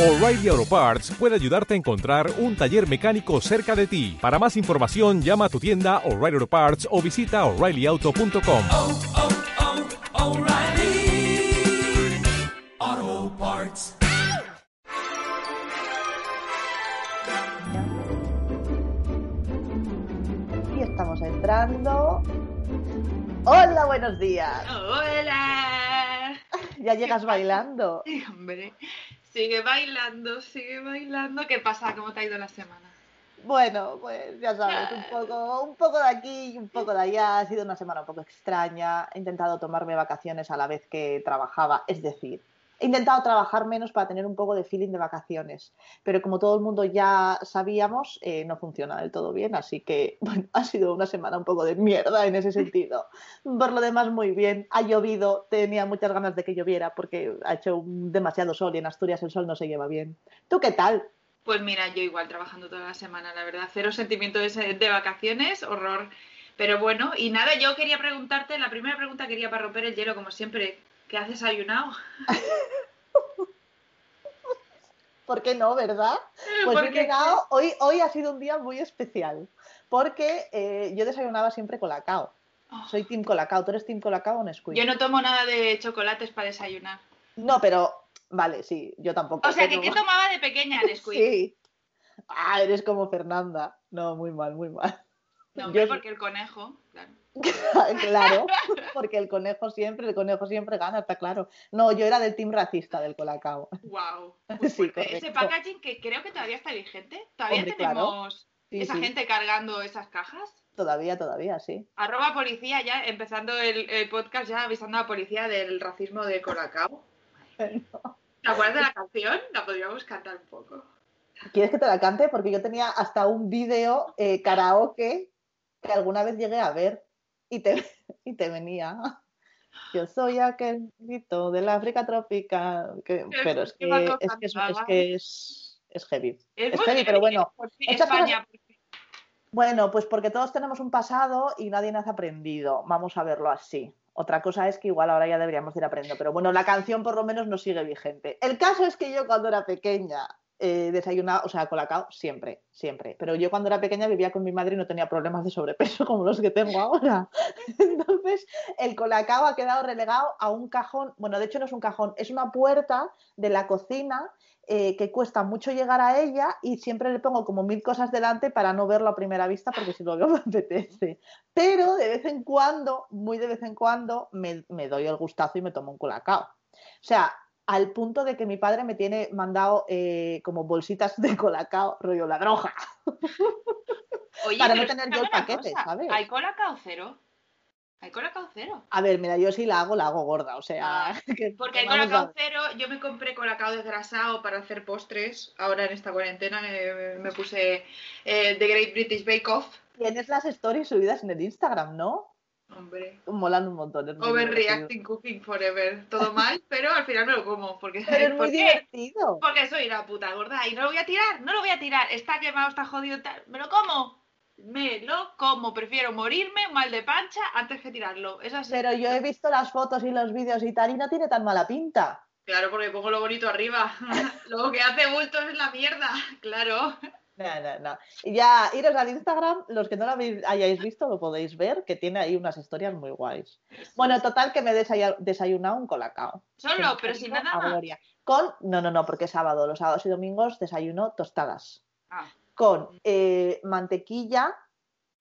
O'Reilly Auto Parts puede ayudarte a encontrar un taller mecánico cerca de ti. Para más información, llama a tu tienda O'Reilly Auto Parts o visita oreillyauto.com. oh, oh, Parts. Y estamos entrando. Hola, buenos días. Hola. Ya llegas bailando. Sí, hombre, sigue bailando, sigue bailando. ¿Qué pasa? ¿Cómo te ha ido la semana? Bueno, pues ya sabes, un poco, un poco de aquí y un poco de allá. Ha sido una semana un poco extraña. He intentado tomarme vacaciones a la vez que trabajaba, es decir, he intentado trabajar menos para tener un poco de feeling de vacaciones. Pero como todo el mundo ya sabíamos, eh, no funciona del todo bien. Así que, bueno, ha sido una semana un poco de mierda en ese sentido. Por lo demás, muy bien. Ha llovido, tenía muchas ganas de que lloviera porque ha hecho demasiado sol y en Asturias el sol no se lleva bien. ¿Tú qué tal? Pues mira, yo igual trabajando toda la semana, la verdad. Cero sentimiento de, de vacaciones, horror. Pero bueno, y nada, yo quería preguntarte, la primera pregunta quería para romper el hielo, como siempre, ¿qué has desayunado? ¿Por qué no, verdad? Pues he llegado, hoy, hoy ha sido un día muy especial porque eh, yo desayunaba siempre colacao. Oh, Soy Team Colacao. ¿Tú eres Team Colacao o Nesquik? yo no tomo nada de chocolates para desayunar. No, pero vale, sí, yo tampoco. O sea, que ¿qué tomaba de pequeña, Nesquik? Sí. Ah, eres como Fernanda. No, muy mal, muy mal. No, hombre, Yo- porque el conejo, claro. claro, porque el conejo siempre, el conejo siempre gana, está claro. No, yo era del team racista del Colacao. Wow. Sí, Pues Ese packaging que creo que todavía está vigente. Todavía Hombre, claro. tenemos Sí, esa sí, gente cargando esas cajas. Todavía, todavía, sí. Arroba policía ya, empezando el, el podcast ya avisando a la policía del racismo de Colacao. ¿Te acuerdas de la canción? La podríamos cantar un poco. ¿Quieres que te la cante? Porque yo tenía hasta un vídeo eh, karaoke que alguna vez llegué a ver y te, y te venía. Yo soy aquel grito del África tropical. que- pero es que es, que es, es cantaba. que es, es heavy. Es, heavy, pero bueno, cosas- España. por fin. Bueno, pues porque todos tenemos un pasado y nadie nace aprendido. Vamos a verlo así. Otra cosa es que igual ahora ya deberíamos ir aprendiendo, pero bueno, la canción por lo menos nos sigue vigente. El caso es que yo cuando era pequeña eh, o sea, colacao siempre, siempre. Pero yo cuando era pequeña vivía con mi madre y no tenía problemas de sobrepeso como los que tengo ahora. Entonces, el colacao ha quedado relegado a un cajón, bueno, de hecho no es un cajón, es una puerta de la cocina eh, que cuesta mucho llegar a ella y siempre le pongo como mil cosas delante para no verlo a primera vista porque si lo veo me apetece. Pero de vez en cuando, muy de vez en cuando, me, me doy el gustazo y me tomo un colacao. O sea, al punto de que mi padre me tiene mandado eh, como bolsitas de colacao, rollo la droga. Oye, Para no tener yo el paquete, cosa, ¿sabes? ¿Hay Colacao cero? ¿Hay Colacao cero? A ver, mira, yo si la hago, la hago gorda. O sea, Ah, que- Porque hay colacao cero, yo me compré colacao desgrasado para hacer postres. Ahora en esta cuarentena me, me puse eh, The Great British Bake Off. Tienes las stories subidas en el Instagram, ¿no? Hombre. Molan un montón. Overreacting Cooking Forever. Todo mal, pero al final me lo como. Porque, Pero es ¿por muy divertido. Porque soy la puta gorda y no lo voy a tirar, no lo voy a tirar. Está quemado, está jodido, tal. ¿Me lo como? Me lo como. Prefiero morirme mal de pancha antes que tirarlo. Es así. Pero yo he visto las fotos y los vídeos y tal y no tiene tan mala pinta. Claro, porque pongo lo bonito arriba. lo que hace bulto es la mierda. Claro. No, no, no. Y Ya, iros al Instagram, los que no lo habéis- hayáis visto lo podéis ver, que tiene ahí unas historias muy guays. Bueno, total que me he desayunado un colacao. Solo, pero sin nada más. gloria. Con, no, no, no, porque es sábado, los sábados y domingos desayuno tostadas. Ah, Con eh, mantequilla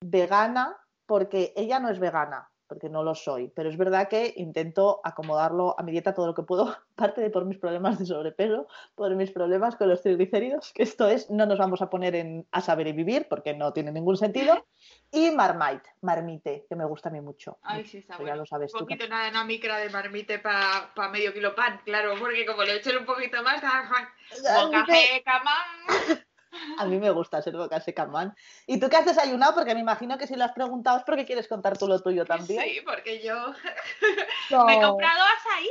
vegana, porque ella no es vegana, porque no lo soy, pero es verdad que intento acomodarlo a mi dieta todo lo que puedo, aparte de por mis problemas de sobrepeso, por mis problemas con los triglicéridos, que esto es, no nos vamos a poner en a saber y vivir, porque no tiene ningún sentido, y marmite, marmite, que me gusta a mí mucho. Ay, sí, está Eso bueno. ya lo sabes un tú. poquito nada, una micra de marmite para medio kilo pan, claro, porque como le echen un poquito más, bocaje, cama. A mí me gusta ser boca seca, man. ¿Y tú qué has desayunado? Porque me imagino que si lo has preguntado es porque quieres contar tú lo tuyo también. Sí, porque yo No. me he comprado azaí.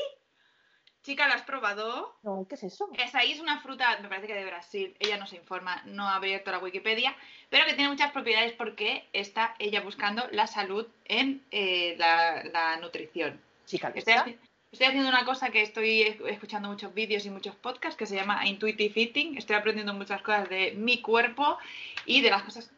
Chica, ¿lo has probado? No, ¿qué es eso? Azaí es una fruta, me parece que de Brasil, ella no se informa, no ha abierto la Wikipedia, pero que tiene muchas propiedades porque está ella buscando la salud en eh, la, la nutrición. Chica, Estoy ¿lista? haci- Estoy haciendo una cosa que estoy es- escuchando muchos vídeos y muchos podcasts que se llama Intuitive Eating. Estoy aprendiendo muchas cosas de mi cuerpo y de las cosas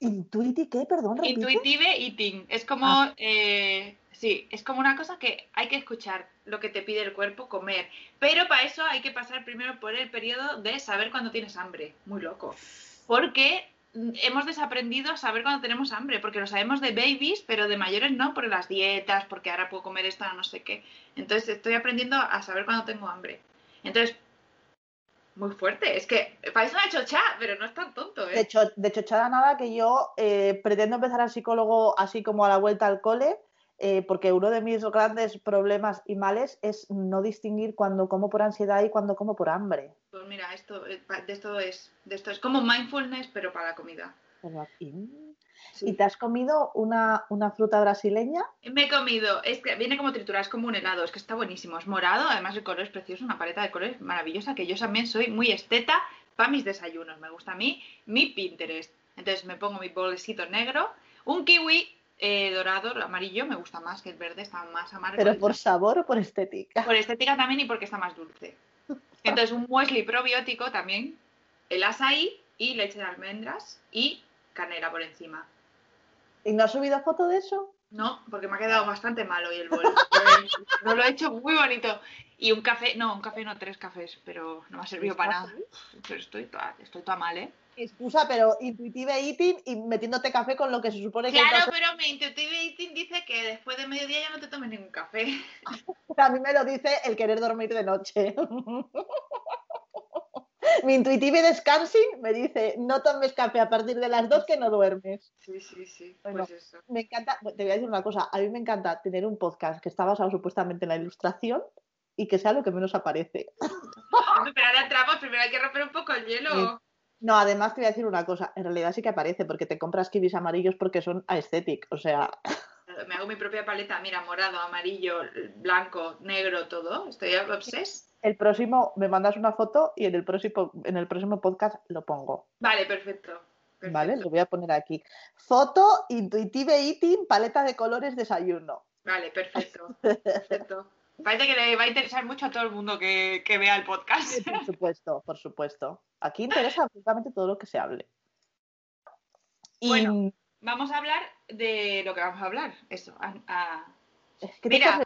¿Intuiti qué? Perdón, repite. Intuitive eating. Es como, Ah. eh, sí, es como una cosa que hay que escuchar lo que te pide el cuerpo comer. Pero para eso hay que pasar primero por el periodo de saber cuando tienes hambre. Muy loco. Porque hemos desaprendido a saber cuando tenemos hambre, porque lo sabemos de babies, pero de mayores no, por las dietas, porque ahora puedo comer esto, no sé qué. Entonces estoy aprendiendo a saber cuando tengo hambre. Entonces, muy fuerte. Es que parece una chocha, pero no es tan tonto, ¿eh? De hecho, de chochada nada que yo eh, pretendo empezar al psicólogo así como a la vuelta al cole, eh, porque uno de mis grandes problemas y males es no distinguir cuando como por ansiedad y cuando como por hambre. Pues mira, esto, eh, de esto es, de esto es como mindfulness, pero para la comida. Sí. ¿Y te has comido una, una fruta brasileña? Me he comido, es que viene como triturado, es como un helado, es que está buenísimo, es morado, además el color es precioso, una paleta de colores maravillosa, que yo también soy muy esteta para mis desayunos, me gusta a mí mi Pinterest. Entonces me pongo mi bolsito negro, un kiwi eh, dorado, amarillo, me gusta más que el verde, está más amargo. ¿Pero por sabor o por estética? Por estética también y porque está más dulce. Entonces, un muesli probiótico también, el açaí y leche de almendras y canela por encima. ¿Y no has subido foto de eso? No, porque me ha quedado bastante malo hoy el bol. No lo he hecho muy bonito. Y un café, no, un café no, tres cafés, pero no me ha servido para nada. Pero estoy toda, estoy toda mal, ¿eh? Excusa, pero intuitive eating y metiéndote café con lo que se supone que Claro, pero mi intuitive eating dice que después de mediodía ya no te tomes ningún café. A mí me lo dice el querer dormir de noche. Mi intuitive descansing me dice, no tomes café a partir de las dos que no duermes. Sí, sí, sí. Bueno. Pues eso. Me encanta, te voy a decir una cosa, a mí me encanta tener un podcast que está basado supuestamente en la ilustración y que sea lo que menos aparece. Pero ahora entramos, primero hay que romper un poco el hielo. No, además te voy a decir una cosa, en realidad sí que aparece porque te compras kiwis amarillos porque son aesthetic, o sea, Me hago mi propia paleta, mira, morado, amarillo, blanco, negro, todo. Estoy obses. el próximo me mandas una foto y en el próximo, en el próximo podcast lo pongo. Vale, perfecto. perfecto. ¿Vale? Lo voy a poner aquí. Foto, intuitive eating, paleta de colores, desayuno. Vale, perfecto. perfecto. Parece que le va a interesar mucho a todo el mundo que, que vea el podcast. Por supuesto, por supuesto. Aquí interesa absolutamente todo lo que se hable. Y Bueno. Vamos a hablar de lo que vamos a hablar. Eso. a- a- es que te mira.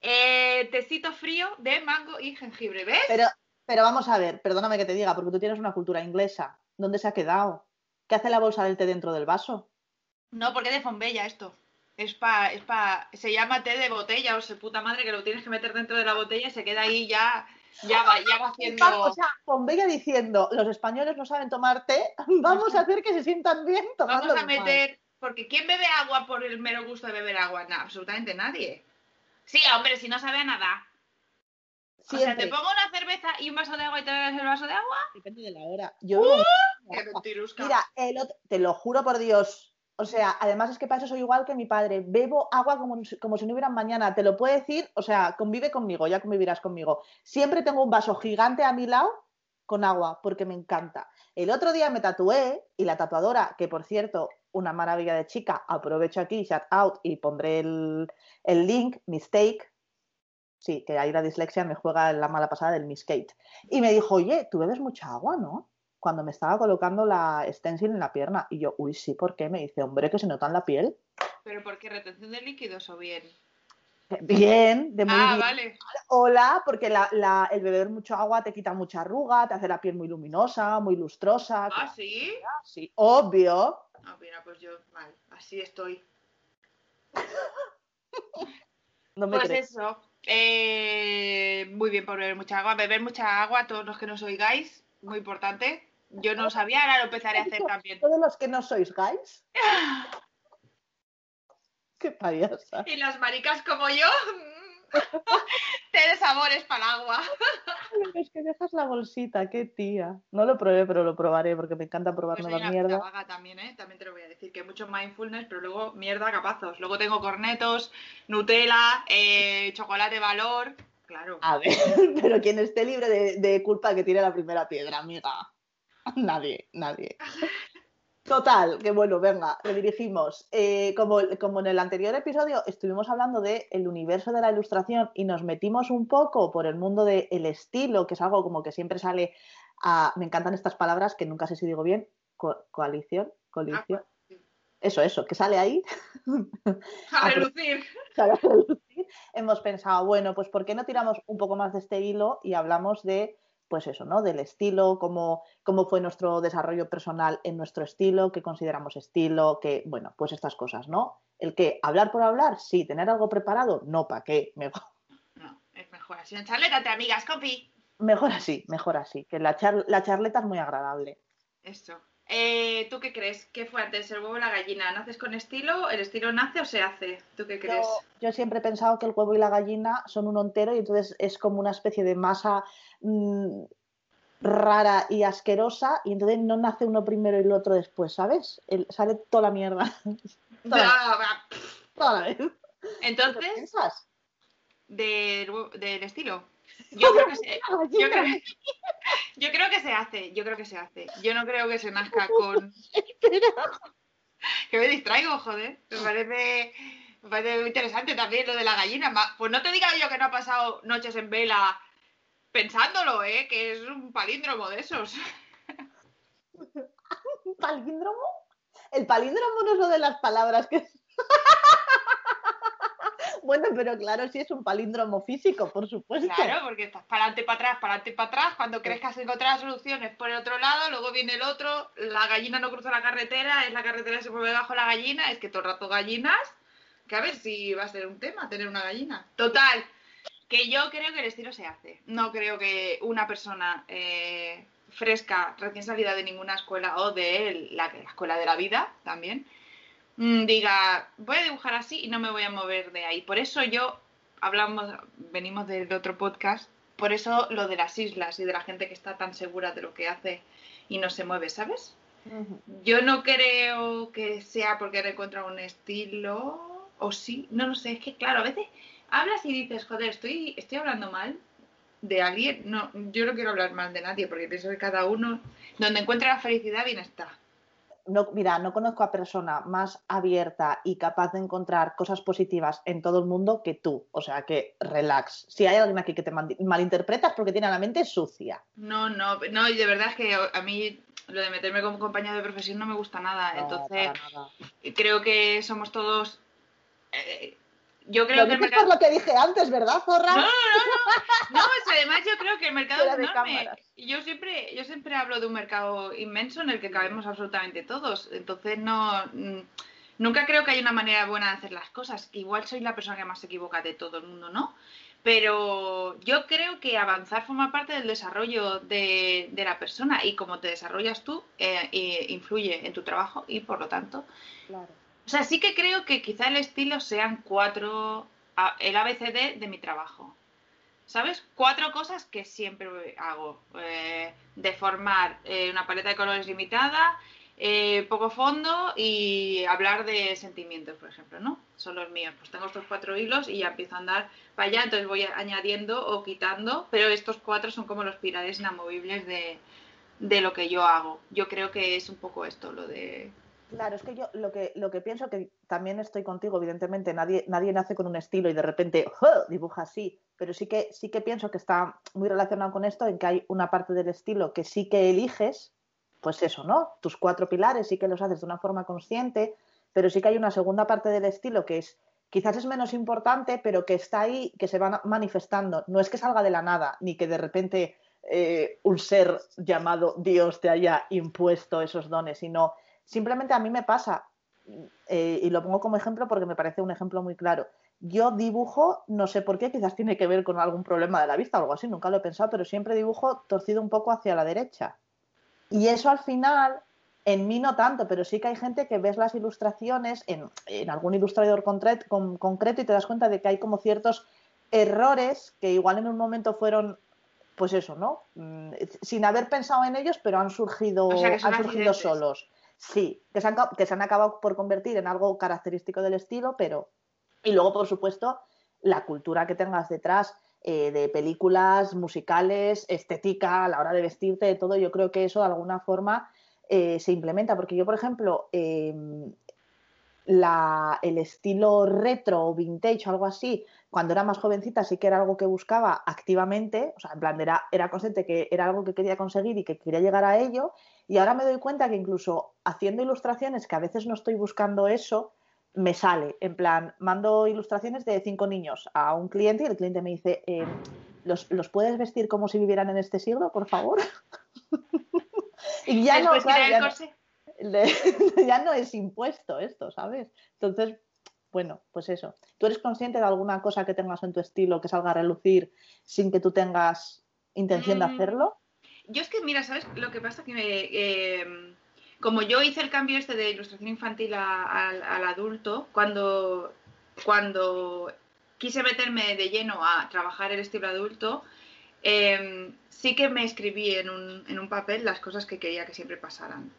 Eh, tecito frío de mango y jengibre, ¿ves? Pero, pero vamos a ver, perdóname que te diga, porque tú tienes una cultura inglesa. ¿Dónde se ha quedado? ¿Qué hace la bolsa del té dentro del vaso? No, porque es de Fombella esto. Es pa, es pa, se llama té de botella, o sea, puta madre, que lo tienes que meter dentro de la botella y se queda ahí ya, ya va, ya va haciendo. O sea, Pombella diciendo, los españoles no saben tomar té, vamos a hacer que se sientan bien tomando Vamos a meter, porque ¿quién bebe agua por el mero gusto de beber agua? No, absolutamente nadie. Sí, hombre, si no sabe a nada. O sea, Siempre. te pongo una cerveza y un vaso de agua y te bebes el vaso de agua. Depende de la hora. Yo Qué mentirusca. Mira, el otro- te lo juro por Dios. O sea, además es que para eso soy igual que mi padre. Bebo agua como, como si no hubiera mañana. Te lo puedo decir, o sea, convive conmigo, ya convivirás conmigo. Siempre tengo un vaso gigante a mi lado con agua, porque me encanta. El otro día me tatué y la tatuadora, que por cierto, una maravilla de chica, aprovecho aquí, shout out y pondré el, link, mistake. Sí, que ahí la dislexia me juega la mala pasada del mistake. Y me dijo, oye, tú bebes mucha agua, ¿no? Cuando me estaba colocando la stencil en la pierna. Y yo, uy, sí, ¿por qué? Me dice, hombre, que se nota en la piel. Pero ¿por qué retención de líquidos o bien? Bien, de muy ah, bien. vale. Hola, porque la- la- el beber mucho agua te quita mucha arruga, te hace la piel muy luminosa, muy lustrosa. Ah, sí. Sí, obvio. Ah, mira, pues yo, mal, así estoy. No me Pues crees. eso. eh, muy bien por beber mucha agua. Beber mucha agua, todos los que nos oigáis, muy importante. Yo no sabía, ahora lo empezaré a hacer también. Todos los que no sois guys. Qué payasa. Y las maricas como yo, té de sabores para el agua. Es que dejas la bolsita, qué tía. No lo probé, pero lo probaré porque me encanta probar Pues nueva mierda. vaga también, ¿eh? También te lo voy a decir, que mucho mindfulness, pero luego mierda capazos. Luego tengo cornetos, Nutella, eh, chocolate valor. Claro. A ver, pero quien esté libre de, de culpa que tire la primera piedra, amiga. Nadie, nadie. Total, que bueno, venga, redirigimos. Eh, como, como en el anterior episodio estuvimos hablando del el universo de la ilustración y nos metimos un poco por el mundo del estilo, que es algo como que siempre sale a... Me encantan estas palabras que nunca sé si digo bien. co- coalición, coalición. Eso, eso, que sale ahí. A relucir. sale a relucir. Hemos pensado, bueno, pues ¿por qué no tiramos un poco más de este hilo y hablamos de, pues eso, ¿no? Del estilo, cómo, cómo fue nuestro desarrollo personal en nuestro estilo, qué consideramos estilo, que, bueno, pues estas cosas, ¿no? El que hablar por hablar, sí, tener algo preparado, no, ¿para qué? Mejor, No, es mejor así. Charlétate, amigas, copy. mejor así, mejor así, que la, char- la charleta es muy agradable. Eso. Eh, ¿Tú qué crees? ¿Qué fue antes, el huevo o la gallina? ¿Naces con estilo? ¿El estilo nace o se hace? ¿Tú qué crees? Yo, yo siempre he pensado que el huevo y la gallina son uno entero y entonces es como una especie de masa mm, rara y asquerosa y entonces no nace uno primero y el otro después, ¿sabes? El- sale toda la mierda, toda, toda la vez. ¿Qué Entonces, piensas? del, del estilo. Yo creo, que se, yo, creo, yo creo que se hace, yo creo que se hace. Yo no creo que se nazca con... Que me distraigo, joder. Me parece, me parece muy interesante también lo de la gallina. Pues no te diga yo que no ha pasado noches en vela pensándolo, ¿eh? Que es un palíndromo de esos. ¿Un palíndromo? El palíndromo no es lo de las palabras que... bueno, pero claro, sí es un palíndromo físico, por supuesto. Claro, porque estás para adelante, para atrás, para adelante, para atrás. Cuando crees que has encontrado soluciones por el otro lado, luego viene el otro, la gallina no cruza la carretera, es la carretera que se mueve bajo la gallina, es que todo el rato gallinas. Que a ver si va a ser un tema tener una gallina. Total, que yo creo que el estilo se hace. No creo que una persona eh, fresca, recién salida de ninguna escuela o de la, la escuela de la vida también, diga, voy a dibujar así y no me voy a mover de ahí. Por eso yo hablamos, venimos del otro podcast, por eso lo de las islas y de la gente que está tan segura de lo que hace y no se mueve, ¿sabes? Yo no creo que sea porque han encontrado un estilo, o sí, no lo sé, es que claro, a veces hablas y dices, joder, estoy, estoy hablando mal de alguien, no, yo no quiero hablar mal de nadie porque pienso que cada uno, donde encuentra la felicidad, bien está. No, mira, no conozco a persona más abierta y capaz de encontrar cosas positivas en todo el mundo que tú. O sea que relax. Si hay alguien aquí que te mal- malinterpreta es porque tiene la mente sucia. No, no, no, y de verdad es que a mí lo de meterme como compañero de profesión no me gusta nada, No, entonces nada. creo que somos todos... eh, yo Lo creo que el dices mercado... por lo que dije antes, ¿verdad, zorra? No, no, no, no. No, es que además yo creo que el mercado Fuera es enorme. Yo siempre, yo siempre hablo de un mercado inmenso en el que cabemos absolutamente todos. Entonces no mm, nunca creo que haya una manera buena de hacer las cosas. Igual soy la persona que más se equivoca de todo el mundo, ¿no? Pero yo creo que avanzar forma parte del desarrollo de, de la persona y como te desarrollas tú, eh, eh, influye en tu trabajo y por lo tanto Claro. O sea, sí que creo que quizá el estilo sean cuatro, el ABCD de mi trabajo. ¿Sabes? Cuatro cosas que siempre hago. Eh, deformar eh, una paleta de colores limitada, eh, poco fondo y hablar de sentimientos, por ejemplo, ¿no? Son los míos. Pues tengo estos cuatro hilos y ya empiezo a andar para allá, entonces voy añadiendo o quitando, pero estos cuatro son como los pilares inamovibles de, de lo que yo hago. Yo creo que es un poco esto, lo de Claro, es que yo lo que, lo que pienso que también estoy contigo, evidentemente, nadie, nadie nace con un estilo y de repente ¡oh! dibuja así, pero sí que, sí que pienso que está muy relacionado con esto, en que hay una parte del estilo que sí que eliges, pues eso, ¿no? Tus cuatro pilares sí que los haces de una forma consciente, pero sí que hay una segunda parte del estilo que es quizás es menos importante, pero que está ahí, que se va manifestando. No es que salga de la nada, ni que de repente eh, un ser llamado Dios te haya impuesto esos dones, sino simplemente a mí me pasa, eh, y lo pongo como ejemplo porque me parece un ejemplo muy claro. Yo dibujo, no sé por qué, quizás tiene que ver con algún problema de la vista o algo así, nunca lo he pensado, pero siempre dibujo torcido un poco hacia la derecha. Y eso al final, en mí no tanto, pero sí que hay gente que ves las ilustraciones en, en algún ilustrador concret- con- concreto y te das cuenta de que hay como ciertos errores que igual en un momento fueron, pues eso, ¿no? Mm, Sin haber pensado en ellos, pero han surgido, O sea, han surgido accidentes. solos. Sí, que se, han, que se han acabado por convertir en algo característico del estilo, pero... Y luego, por supuesto, la cultura que tengas detrás eh, de películas, musicales, estética, a la hora de vestirte, de todo, yo creo que eso de alguna forma eh, se implementa. Porque yo, por ejemplo, em, la- el estilo retro o vintage o algo así, cuando era más jovencita sí que era algo que buscaba activamente, o sea, en plan, era, era consciente que era algo que quería conseguir y que quería llegar a ello, y ahora me doy cuenta que incluso haciendo ilustraciones, que a veces no estoy buscando eso, me sale, en plan, mando ilustraciones de cinco niños a un cliente y el cliente me dice, eh, ¿los, los puedes vestir como si vivieran en este siglo, por favor? y ya no, claro, ya no-. Le- ya no es impuesto esto, ¿sabes? Entonces, bueno, pues eso. ¿Tú eres consciente de alguna cosa que tengas en tu estilo que salga a relucir sin que tú tengas intención de Mm. hacerlo? Yo es que, mira, ¿sabes lo que pasa? Que me, eh, como yo hice el cambio este de ilustración infantil a- al, al adulto, cuando, cuando quise meterme de lleno a trabajar el estilo adulto, eh, sí que me escribí en un, en un papel las cosas que quería que siempre pasaran.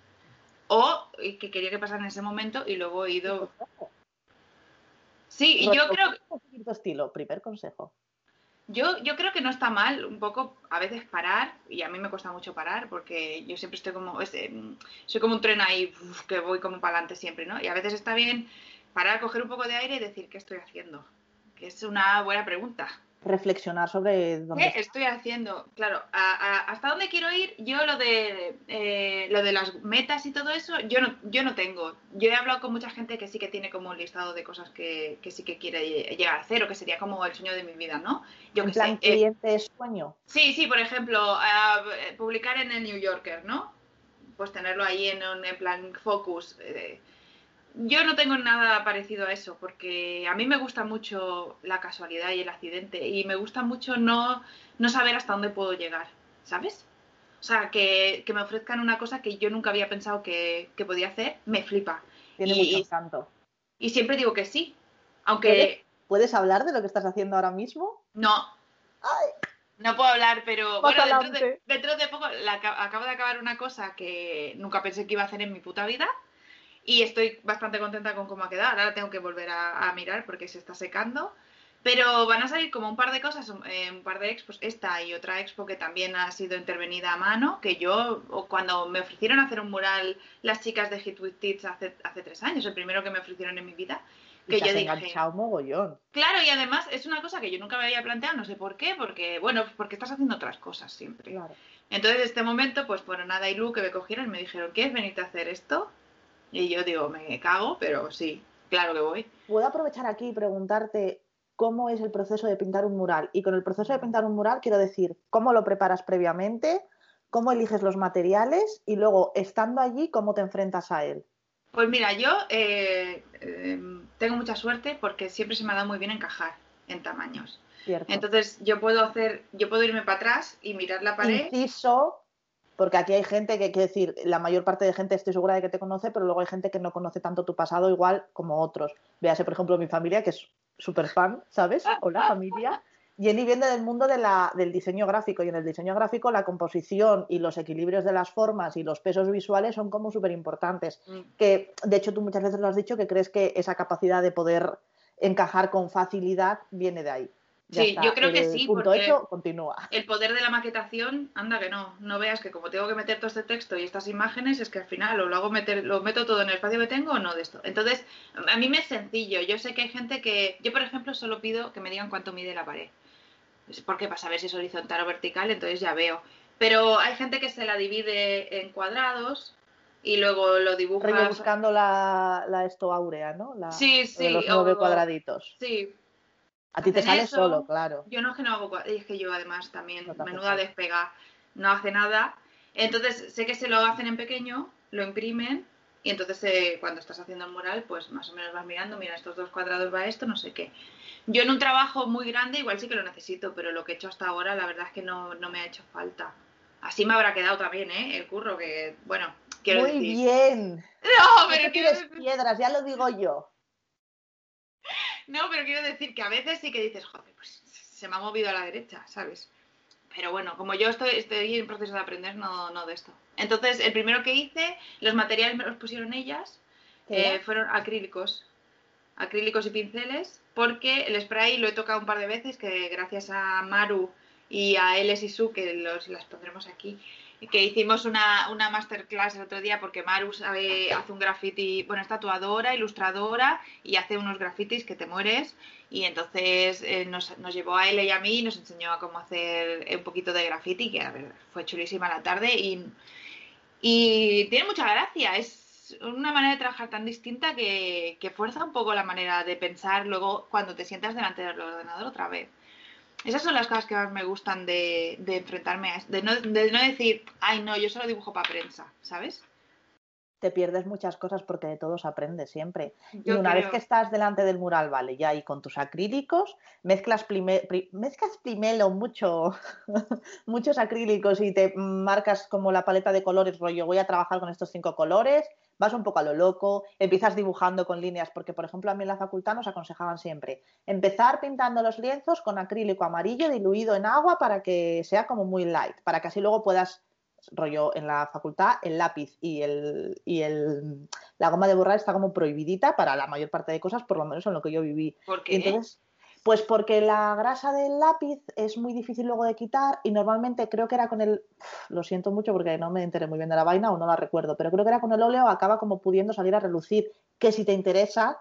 O eh, que quería que pasaran en ese momento y luego he ido... Sí, y yo creo, Seguir tu estilo, primer consejo. Yo, yo creo que no está mal un poco a veces parar, y a mí me cuesta mucho parar, porque yo siempre estoy como, es, eh, soy como un tren ahí uf, que voy como para adelante siempre, ¿no? Y a veces está bien parar, coger un poco de aire y decir, ¿qué estoy haciendo? Que es una buena pregunta. Reflexionar sobre dónde ¿Qué estoy haciendo? Claro, a- a- ¿hasta dónde quiero ir? Yo lo de eh, lo de las metas y todo eso, yo no, yo no tengo. Yo he hablado con mucha gente que sí que tiene como un listado de cosas que, que sí que quiere lle- llegar a hacer o que sería como el sueño de mi vida, ¿no? Yo en que plan, sé. eh, cliente es sueño. Sí, sí, por ejemplo, eh, publicar en el New Yorker, ¿no? Pues tenerlo ahí en, un- en plan focus. Yo no tengo nada parecido a eso, porque a mí me gusta mucho la casualidad y el accidente, y me gusta mucho no, no saber hasta dónde puedo llegar, ¿sabes? O sea, que, que me ofrezcan una cosa que yo nunca había pensado que, que podía hacer, me flipa. Tiene y- mucho encanto. Y siempre digo que sí, aunque ¿Puedes? ¿Puedes hablar de lo que estás haciendo ahora mismo? no, Ay, No puedo hablar, pero bueno, dentro de, adelante. dentro de poco la acabo de acabar una cosa que nunca pensé que iba a hacer en mi puta vida y estoy bastante contenta con cómo ha quedado. Ahora tengo que volver a, a mirar porque se está secando. Pero van a salir como un par de cosas, eh, un par de expos, esta y otra expo que también ha sido intervenida a mano, que yo, o cuando me ofrecieron hacer un mural las chicas de Hit with Tits hace, hace tres años, el primero que me ofrecieron en mi vida, y que te yo has dije, enganchado mogollón. Claro, y además es una cosa que yo nunca me había planteado, no sé por qué, porque, bueno, porque estás haciendo otras cosas siempre. Claro. Entonces, este momento, pues, bueno, nada y Lu que me cogieron y me dijeron, ¿quieres venirte a hacer esto? Y yo digo, me cago, pero sí, claro que voy. Puedo aprovechar aquí y preguntarte cómo es el proceso de pintar un mural. Y con el proceso de pintar un mural quiero decir cómo lo preparas previamente, cómo eliges los materiales y luego, estando allí, cómo te enfrentas a él. Pues mira, yo eh, eh, tengo mucha suerte porque siempre se me ha dado muy bien encajar en tamaños. ¿cierto? Entonces, yo puedo hacer, yo puedo irme para atrás y mirar la pared. Inciso, porque aquí hay gente que, quiero decir, la mayor parte de gente estoy segura de que te conoce, pero luego hay gente que no conoce tanto tu pasado igual como otros. Véase, por ejemplo, mi familia, que es súper fan, ¿sabes? Hola, familia. Jenny viene del mundo de la- del diseño gráfico y en el diseño gráfico la composición y los equilibrios de las formas y los pesos visuales son como súper importantes. Mm. Que de hecho tú muchas veces lo has dicho que crees que esa capacidad de poder encajar con facilidad viene de ahí. Ya Sí, está, yo creo que sí, Punto porque- hecho, continúa. El poder de la maquetación, anda que no, no veas que como tengo que meter todo este texto y estas imágenes, es que al final o lo hago meter, lo meto todo en el espacio que tengo o no de esto. Entonces, a mí me es sencillo. Yo sé que hay gente que, yo por ejemplo solo pido que me digan cuánto mide la pared. Porque para saber si es horizontal o vertical, entonces ya veo. Pero hay gente que se la divide en cuadrados y luego lo dibuja. Buscando la, la esto áurea, ¿no? La, Sí, sí. de los nueve o- cuadraditos. Sí, A ti te sale eso. solo, claro. Yo no es que no hago es que yo además también, No menuda despega, no hace nada. Entonces sé que se lo hacen en pequeño, lo imprimen y entonces eh, cuando estás haciendo el mural, pues más o menos vas mirando, mira, estos dos cuadrados va esto, no sé qué. Yo en un trabajo muy grande igual sí que lo necesito, pero lo que he hecho hasta ahora la verdad es que no, no me ha hecho falta. Así me habrá quedado también, ¿eh? El curro que, bueno, quiero Muy decir... bien. No, pero piedras, ya lo digo yo. No, pero quiero decir que a veces sí que dices, joder, pues se me ha movido a la derecha, ¿sabes? Pero bueno, como yo estoy, estoy en proceso de aprender, no, no de esto. Entonces, el primero que hice, los materiales me los pusieron ellas, ¿Qué eh, fueron acrílicos. Acrílicos y pinceles, porque el spray lo he tocado un par de veces, que gracias a Maru y a Eles y Su, que los, las pondremos aquí, que hicimos una, una masterclass el otro día porque Maru hace un graffiti, bueno, es tatuadora, ilustradora y hace unos grafitis que te mueres. Y entonces eh, nos, nos llevó a él y a mí y nos enseñó a cómo hacer un poquito de graffiti, que a ver, fue chulísima la tarde y, y tiene mucha gracia. Es una manera de trabajar tan distinta que, que fuerza un poco la manera de pensar luego cuando te sientas delante del ordenador otra vez. Esas son las cosas que más me gustan de, de enfrentarme a esto, de no, de no decir, ay no, yo solo dibujo para prensa, ¿sabes? Te pierdes muchas cosas porque de todos aprendes siempre. Y una vez que estás delante del mural, vale, ya y con tus acrílicos, mezclas, prime- pri- mezclas primero mucho, muchos acrílicos y te marcas como la paleta de colores, rollo, voy a trabajar con estos cinco colores, vas un poco a lo loco, empiezas dibujando con líneas, porque por ejemplo a mí en la facultad nos aconsejaban siempre empezar pintando los lienzos con acrílico amarillo diluido en agua para que sea como muy light, para que así luego puedas rollo en la facultad el lápiz y el y el la goma de borrar está como prohibidita para la mayor parte de cosas, por lo menos en lo que yo viví. ¿Por qué? entonces, pues porque la grasa del lápiz es muy difícil luego de quitar y normalmente creo que era con el, lo siento mucho porque no me enteré muy bien de la vaina o no la recuerdo, pero creo que era con el óleo acaba como pudiendo salir a relucir, que si te interesa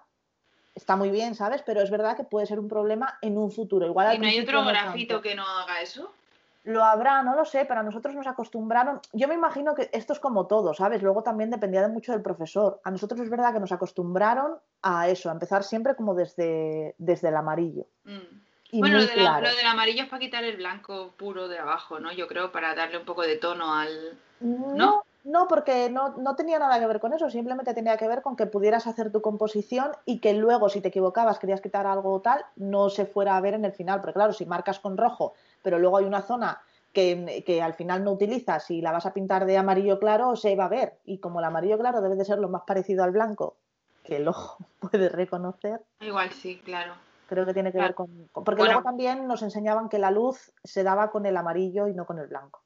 está muy bien, ¿sabes? Pero es verdad que puede ser un problema en un futuro. Igual al ¿Y no hay otro grafito que no haga eso? Lo habrá, no lo sé, pero a nosotros nos acostumbraron. Yo me imagino que esto es como todo, ¿sabes? Luego también dependía de mucho del profesor. A nosotros es verdad que nos acostumbraron a eso, a empezar siempre como desde, desde el amarillo. Mm. Y bueno, muy lo, de la- claro. lo del amarillo es para quitar el blanco puro de abajo, ¿no? Yo creo, para darle un poco de tono al... No, no, porque no, no tenía nada que ver con eso, simplemente tenía que ver con que pudieras hacer tu composición y que luego, si te equivocabas, querías quitar algo o tal, no se fuera a ver en el final. Porque claro, si marcas con rojo, pero luego hay una zona que, que al final no utilizas y la vas a pintar de amarillo claro, se va a ver. Y como el amarillo claro debe de ser lo más parecido al blanco que el ojo puede reconocer, Igual sí, claro. creo que tiene que ver con... con- Porque Bueno. luego también nos enseñaban que la luz se daba con el amarillo y no con el blanco.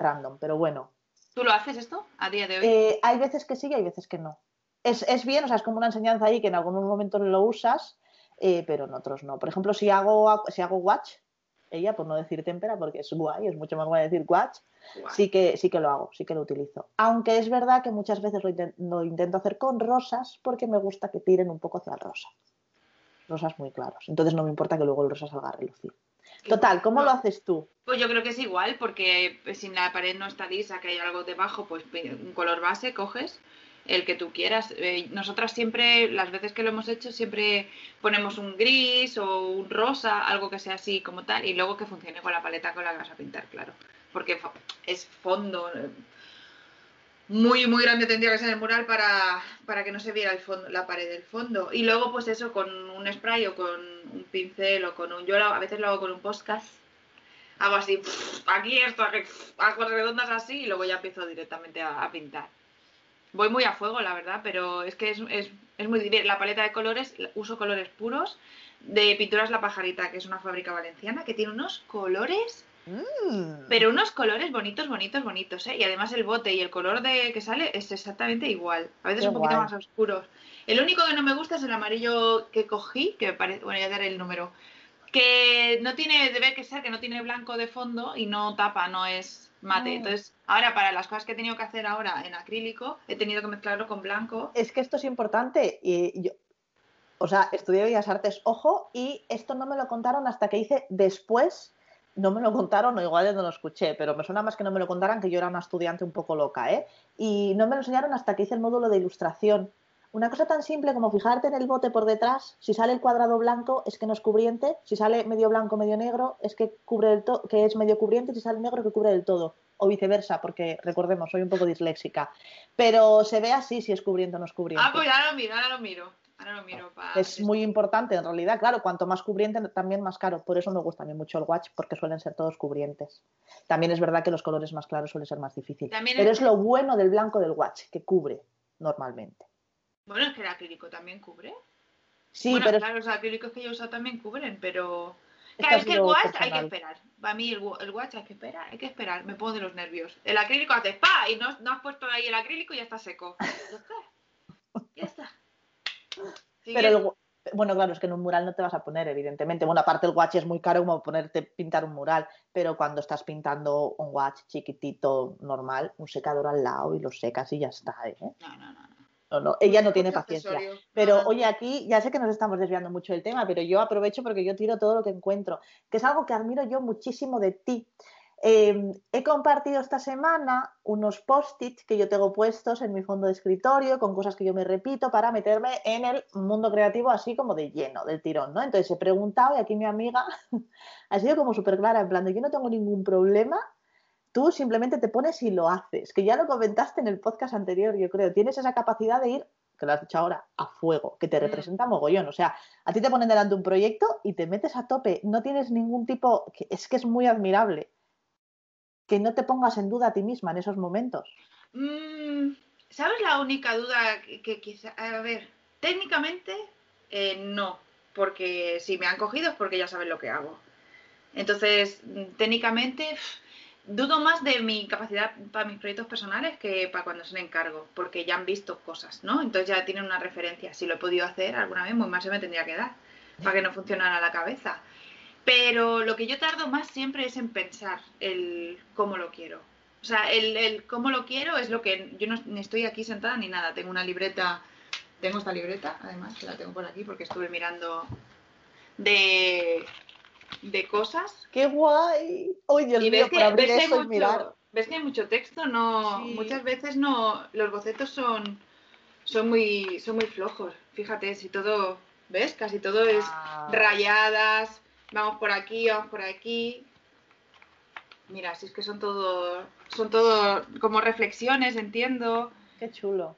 Random, pero bueno. ¿Tú lo haces esto a día de hoy? Eh, hay veces que sí y hay veces que no. Es, es bien, o sea, es como una enseñanza ahí que en algunos momentos lo usas, eh, pero en otros no. Por ejemplo, si hago, si hago watch, ella, por no decir témpera, porque es guay, es mucho más guay decir watch, sí que, sí que lo hago, sí que lo utilizo. Aunque es verdad que muchas veces lo, inten- lo intento hacer con rosas porque me gusta que tiren un poco hacia el rosa. Rosas muy claros. Entonces no me importa que luego el rosa salga a relucir. Total, ¿cómo No. lo haces tú? Pues yo creo que es igual, porque pues, si la pared no está lisa, que hay algo debajo, pues un color base coges el que tú quieras. Eh, nosotras siempre, las veces que lo hemos hecho, siempre ponemos un gris o un rosa, algo que sea así como tal, y luego que funcione con la paleta con la que vas a pintar, claro. Porque es fondo. Muy, muy grande tendría que ser el mural para, para que no se viera el fondo, la pared del fondo. Y luego, pues eso, con un spray o con un pincel o con un... Yo a veces lo hago con un podcast hago así, aquí esto, hago redondas así y luego ya empiezo directamente a, pintar. Voy muy a fuego, la verdad, pero es que es, es, es muy divertido. La paleta de colores, uso colores puros. De Pinturas La Pajarita, que es una fábrica valenciana, que tiene unos colores, Mm. pero unos colores bonitos, bonitos, bonitos, ¿eh? Y además el bote y el color de que sale es exactamente igual. A veces Qué un poquito guay. más oscuros. El único que no me gusta es el amarillo que cogí, que me parece, bueno, ya daré el número, que no tiene, debe que ser que no tiene blanco de fondo y no tapa, no es mate. Mm. Entonces, ahora para las cosas que he tenido que hacer ahora en acrílico, he tenido que mezclarlo con blanco. Es que esto es importante. Y yo, o sea, estudié Bellas Artes, ojo, y esto no me lo contaron hasta que hice después. No me lo contaron, o igual yo no lo escuché, pero me suena más que no me lo contaran que yo era una estudiante un poco loca, ¿eh? Y no me lo enseñaron hasta que hice el módulo de ilustración. Una cosa tan simple como fijarte en el bote por detrás, si sale el cuadrado blanco es que no es cubriente, si sale medio blanco, medio negro es que cubre el to- que es medio cubriente, si sale negro que cubre del todo, o viceversa, porque recordemos, soy un poco disléxica. Pero se ve así si es cubriente o no es cubriente. Ah, pues ahora lo miro, ahora lo miro. Ahora lo miro para Es muy importante en realidad, claro, cuanto más cubriente también más caro, por eso me gusta a mí mucho el watch porque suelen ser todos cubrientes. También es verdad que los colores más claros suelen ser más difíciles, También pero es- es lo bueno del blanco del watch, que cubre normalmente. Bueno, es que el acrílico también cubre. Sí, bueno, pero claro, los acrílicos que yo he usado también cubren, pero... Claro, es que el watch hay que esperar. Para mí el, el watch hay que esperar, hay que esperar. Me pongo de los nervios. El acrílico hace pa y no, no has puesto ahí el acrílico y ya está seco. Ya está. Ya está. Pero el, Bueno, claro, es que en un mural no te vas a poner, evidentemente. Bueno, aparte el watch es muy caro como ponerte pintar un mural, pero cuando estás pintando un watch chiquitito, normal, un secador al lado y lo secas y ya está, ¿eh? No, no, no. no. No, ella no tiene paciencia. Pero oye, aquí ya sé que nos estamos desviando mucho del tema, pero yo aprovecho porque yo tiro todo lo que encuentro, que es algo que admiro yo muchísimo de ti. Eh, he compartido esta semana unos post-its que yo tengo puestos en mi fondo de escritorio con cosas que yo me repito para meterme en el mundo creativo así como de lleno, del tirón, ¿no? Entonces he preguntado y aquí mi amiga ha sido como súper clara, en plan de yo no tengo ningún problema, tú simplemente te pones y lo haces, que ya lo comentaste en el podcast anterior, yo creo, tienes esa capacidad de ir, que lo has dicho ahora, a fuego, que te Mm. representa mogollón, o sea, a ti te ponen delante un proyecto y te metes a tope, no tienes ningún tipo, es que es muy admirable, que no te pongas en duda a ti misma en esos momentos. Mm, ¿Sabes la única duda que, quizá... A ver, técnicamente eh, no, porque si me han cogido es porque ya saben lo que hago. Entonces, técnicamente dudo más de mi capacidad para mis proyectos personales que para cuando son encargo, porque ya han visto cosas, ¿no? Entonces ya tienen una referencia. Si lo he podido hacer alguna vez, muy más se me tendría que dar, para que no funcionara la cabeza. Pero lo que yo tardo más siempre es en pensar el cómo lo quiero. O sea, el, el cómo lo quiero es lo que yo no ni estoy aquí sentada ni nada. Tengo una libreta, tengo esta libreta, además, que la tengo por aquí porque estuve mirando de, de cosas. ¡Qué guay! ¡Uy, Dios mío, ves por que, abrir ves y mirar! mucho, ves que hay mucho texto, no, Sí. muchas veces no, los bocetos son, son muy, son muy flojos. Fíjate, si todo, ¿ves? Casi todo es Ah. rayadas, vamos por aquí, vamos por aquí. Mira, si es que son todo, son todo como reflexiones, entiendo. Qué chulo.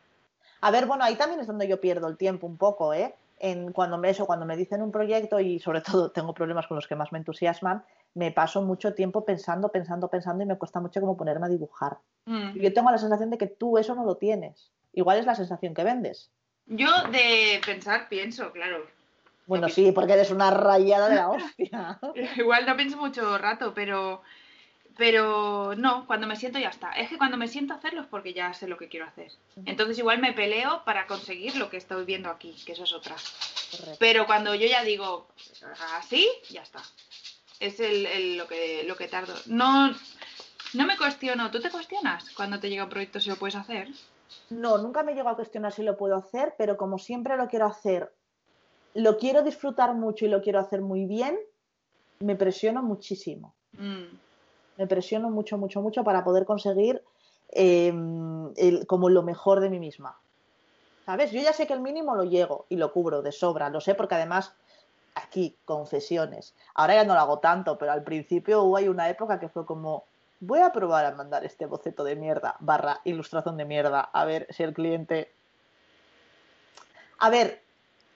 A ver, bueno, ahí también es donde yo pierdo el tiempo un poco, ¿eh? En cuando me eso, cuando me dicen un proyecto y sobre todo tengo problemas con los que más me entusiasman, me paso mucho tiempo pensando, pensando, pensando y me cuesta mucho como ponerme a dibujar. Mm. Yo tengo la sensación de que tú eso no lo tienes. Igual es la sensación que vendes. Yo de pensar pienso, claro. Bueno, sí, porque eres una rayada de la hostia. Igual no pienso mucho rato, pero, pero no, cuando me siento ya está. Es que cuando me siento a hacerlo es porque ya sé lo que quiero hacer. Entonces igual me peleo para conseguir lo que estoy viendo aquí, que eso es otra. Correcto. Pero cuando yo ya digo así, ya está. Es el, el- lo, que, lo que tardo. No, no me cuestiono. ¿Tú te cuestionas cuando te llega un proyecto si lo puedes hacer? No, nunca me llego a cuestionar si lo puedo hacer, pero como siempre lo quiero hacer, lo quiero disfrutar mucho y lo quiero hacer muy bien, me presiono muchísimo. Mm, Me presiono mucho, mucho, mucho para poder conseguir eh, el- como lo mejor de mí misma. ¿Sabes? Yo ya sé que el mínimo lo llego y lo cubro de sobra, lo sé porque además aquí, confesiones. Ahora ya no lo hago tanto, pero al principio hubo ahí una época que fue como, voy a probar a mandar este boceto de mierda, barra ilustración de mierda, a ver si el cliente... A ver,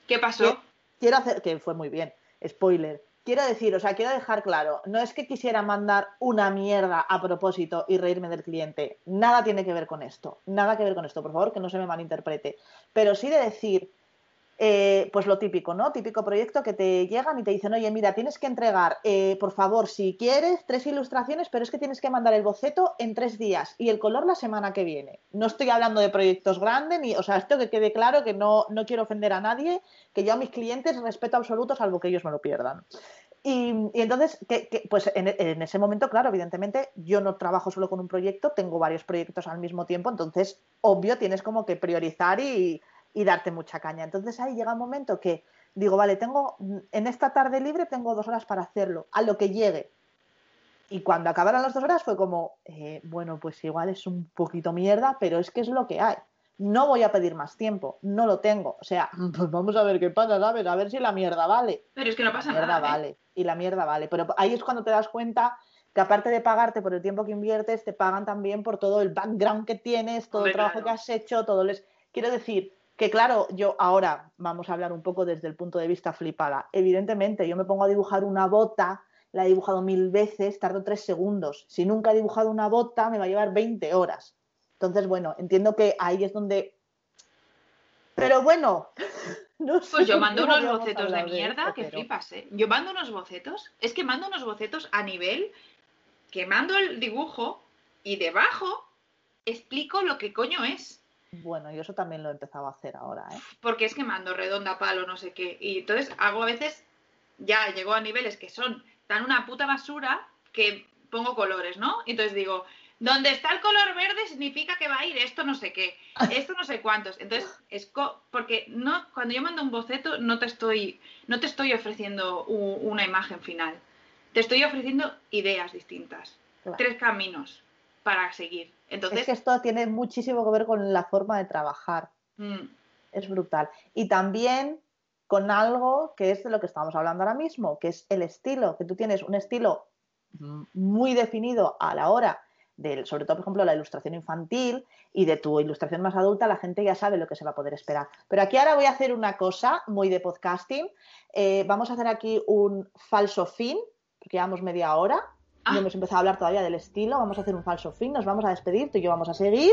¿Qué pasó? Quiero hacer, que fue muy bien, spoiler. Quiero decir, o sea, quiero dejar claro, no es que quisiera mandar una mierda a propósito y reírme del cliente. Nada tiene que ver con esto. Nada que ver con esto, por favor, que no se me malinterprete. Pero sí de decir, eh, pues lo típico, ¿no? Típico proyecto que te llegan y te dicen, oye, mira, tienes que entregar, eh, por favor, si quieres, tres ilustraciones, pero es que tienes que mandar el boceto en tres días y el color la semana que viene. No estoy hablando de proyectos grandes, ni, o sea, esto que quede claro que no, no quiero ofender a nadie, que yo a mis clientes respeto absoluto, salvo que ellos me lo pierdan. Y, entonces, que, pues en, ese momento, claro, evidentemente, yo no trabajo solo con un proyecto, tengo varios proyectos al mismo tiempo, entonces, obvio, tienes como que priorizar y, y darte mucha caña. Entonces ahí llega un momento que digo, vale, tengo en esta tarde libre tengo dos horas para hacerlo, a lo que llegue. Y cuando acabaron las dos horas fue como, eh, bueno, pues igual es un poquito mierda, pero es que es lo que hay. No voy a pedir más tiempo, no lo tengo. O sea, pues vamos a ver qué pasa, ¿sabes? A ver si la mierda vale. Pero es que no pasa la mierda nada. vale, ¿eh? y la mierda vale. Pero ahí es cuando te das cuenta que aparte de pagarte por el tiempo que inviertes, te pagan también por todo el background que tienes, todo Hombre, el trabajo claro. que has hecho, todo les... Quiero decir que claro, yo ahora vamos a hablar un poco desde el punto de vista flipada. Evidentemente, yo me pongo a dibujar una bota, la he dibujado mil veces, tardo tres segundos. Si nunca he dibujado una bota, me va a llevar 20 horas. Entonces, bueno, entiendo que ahí es donde... Pero bueno, no sé Pues yo mando unos bocetos de mierda que flipas, ¿eh? Yo mando unos bocetos, es que mando unos bocetos a nivel que mando el dibujo y debajo explico lo que coño es. Bueno, yo eso también lo he empezado a hacer ahora, ¿eh? porque es que mando redonda, palo, no sé qué. Y entonces hago a veces, ya llegó a niveles que son tan una puta basura que pongo colores, ¿no? Y entonces digo, donde está el color verde significa que va a ir esto no sé qué, esto no sé cuántos. Entonces, es co- porque no, cuando yo mando un boceto no te estoy, no te estoy ofreciendo una imagen final. Te estoy ofreciendo ideas distintas, Claro. tres caminos para seguir. Entonces, Es que esto tiene muchísimo que ver con la forma de trabajar. mm, Es brutal. Y también con algo que es de lo que estamos hablando ahora mismo, que es el estilo, que tú tienes un estilo muy definido a la hora del, sobre todo, por ejemplo, la ilustración infantil y de tu ilustración más adulta, la gente ya sabe lo que se va a poder esperar. Pero aquí ahora voy a hacer una cosa muy de podcasting. Eh, vamos a hacer aquí un falso fin, porque llevamos media hora. Ah. No hemos empezado a hablar todavía del estilo. Vamos a hacer un falso fin, nos vamos a despedir, tú y yo vamos a seguir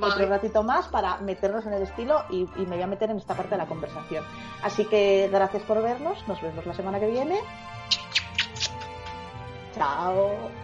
otro ratito más para meternos en el estilo y, y me voy a meter en esta parte de la conversación. Así que gracias por vernos, nos vemos la semana que viene. Chao.